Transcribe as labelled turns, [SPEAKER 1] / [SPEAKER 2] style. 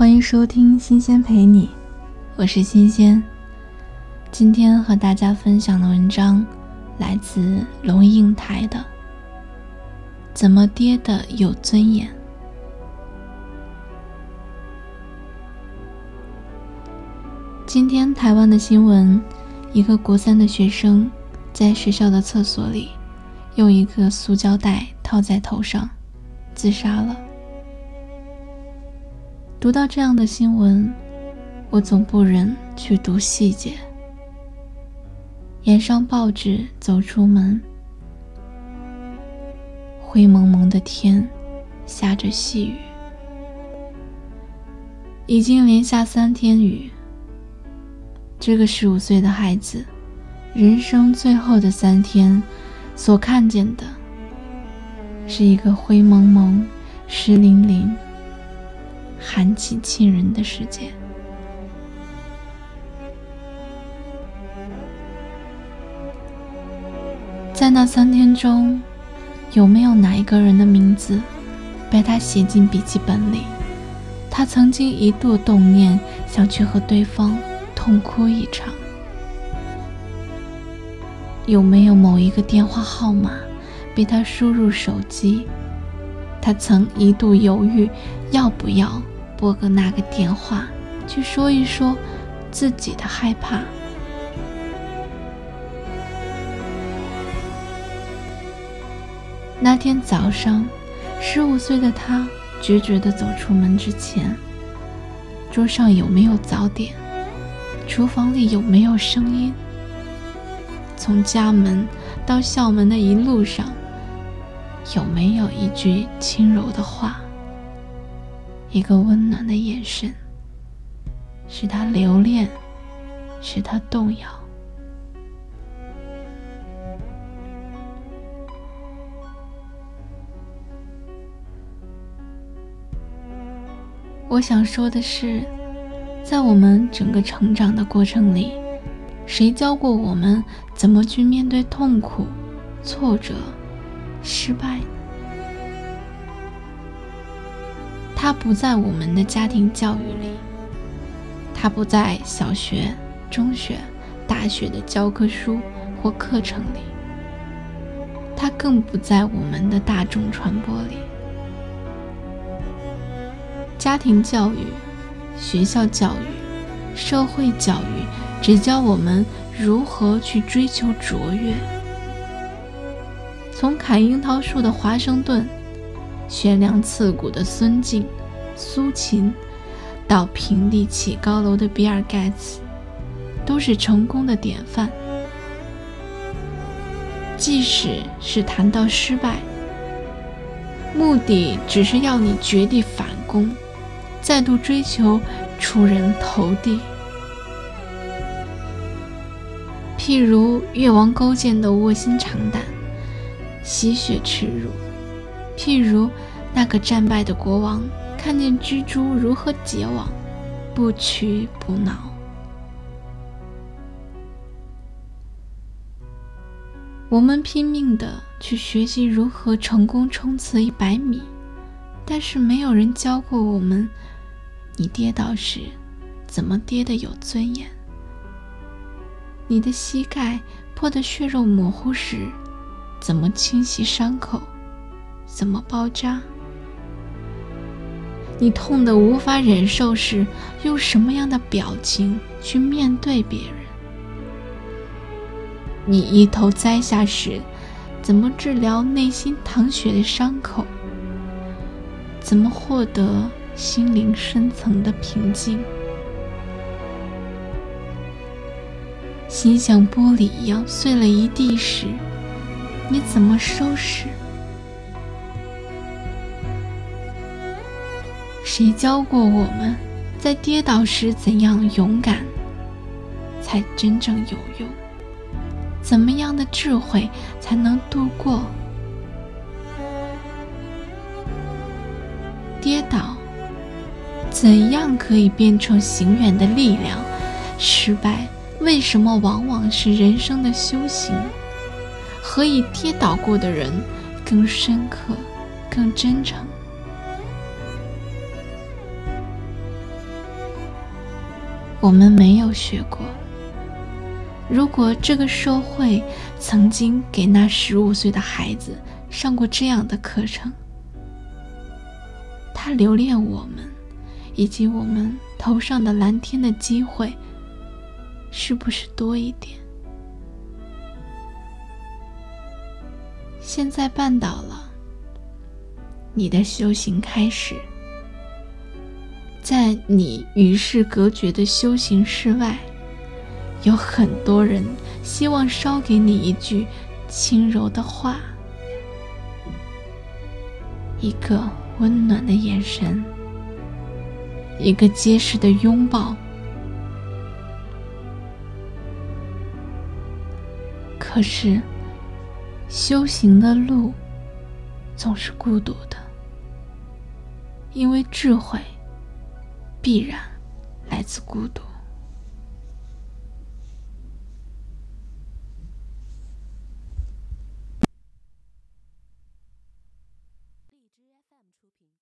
[SPEAKER 1] 欢迎收听《新鲜陪你》，我是新鲜。今天和大家分享的文章来自龙应台的《怎么跌的有尊严》。今天台湾的新闻，一个国三的学生在学校的厕所里用一个塑胶袋套在头上，自杀了。读到这样的新闻，我总不忍去读细节。掩上报纸，走出门，灰蒙蒙的天，下着细雨，已经连下三天雨。这个十五岁的孩子，人生最后的三天，所看见的，是一个灰蒙蒙、湿淋淋。寒气沁人的世界，在那三天中，有没有哪一个人的名字被他写进笔记本里？他曾经一度动念想去和对方痛哭一场。有没有某一个电话号码被他输入手机？他曾一度犹豫要不要。拨个那个电话，去说一说自己的害怕。那天早上，十五岁的他决绝地走出门之前，桌上有没有早点？厨房里有没有声音？从家门到校门的一路上，有没有一句轻柔的话？一个温暖的眼神，使他留恋，使他动摇。我想说的是，在我们整个成长的过程里，谁教过我们怎么去面对痛苦、挫折、失败？它不在我们的家庭教育里，它不在小学、中学、大学的教科书或课程里，它更不在我们的大众传播里。家庭教育、学校教育、社会教育只教我们如何去追求卓越。从砍樱桃树的华盛顿。悬梁刺股的孙敬、苏秦，到平地起高楼的比尔盖茨，都是成功的典范。即使是谈到失败，目的只是要你绝地反攻，再度追求出人头地。譬如越王勾践的卧薪尝胆，吸血耻辱。譬如那个战败的国王，看见蜘蛛如何结网，不屈不挠。我们拼命的去学习如何成功冲刺一百米，但是没有人教过我们：你跌倒时怎么跌的有尊严；你的膝盖破的血肉模糊时，怎么清洗伤口。怎么包扎？你痛得无法忍受时，用什么样的表情去面对别人？你一头栽下时，怎么治疗内心淌血的伤口？怎么获得心灵深层的平静？心像玻璃一样碎了一地时，你怎么收拾？谁教过我们，在跌倒时怎样勇敢才真正有用？怎么样的智慧才能度过跌倒？怎样可以变成行远的力量？失败为什么往往是人生的修行？何以跌倒过的人更深刻、更真诚？我们没有学过。如果这个社会曾经给那十五岁的孩子上过这样的课程，他留恋我们以及我们头上的蓝天的机会，是不是多一点？现在绊倒了，你的修行开始。在你与世隔绝的修行室外，有很多人希望捎给你一句轻柔的话，一个温暖的眼神，一个结实的拥抱。可是，修行的路总是孤独的，因为智慧。必然来自孤独。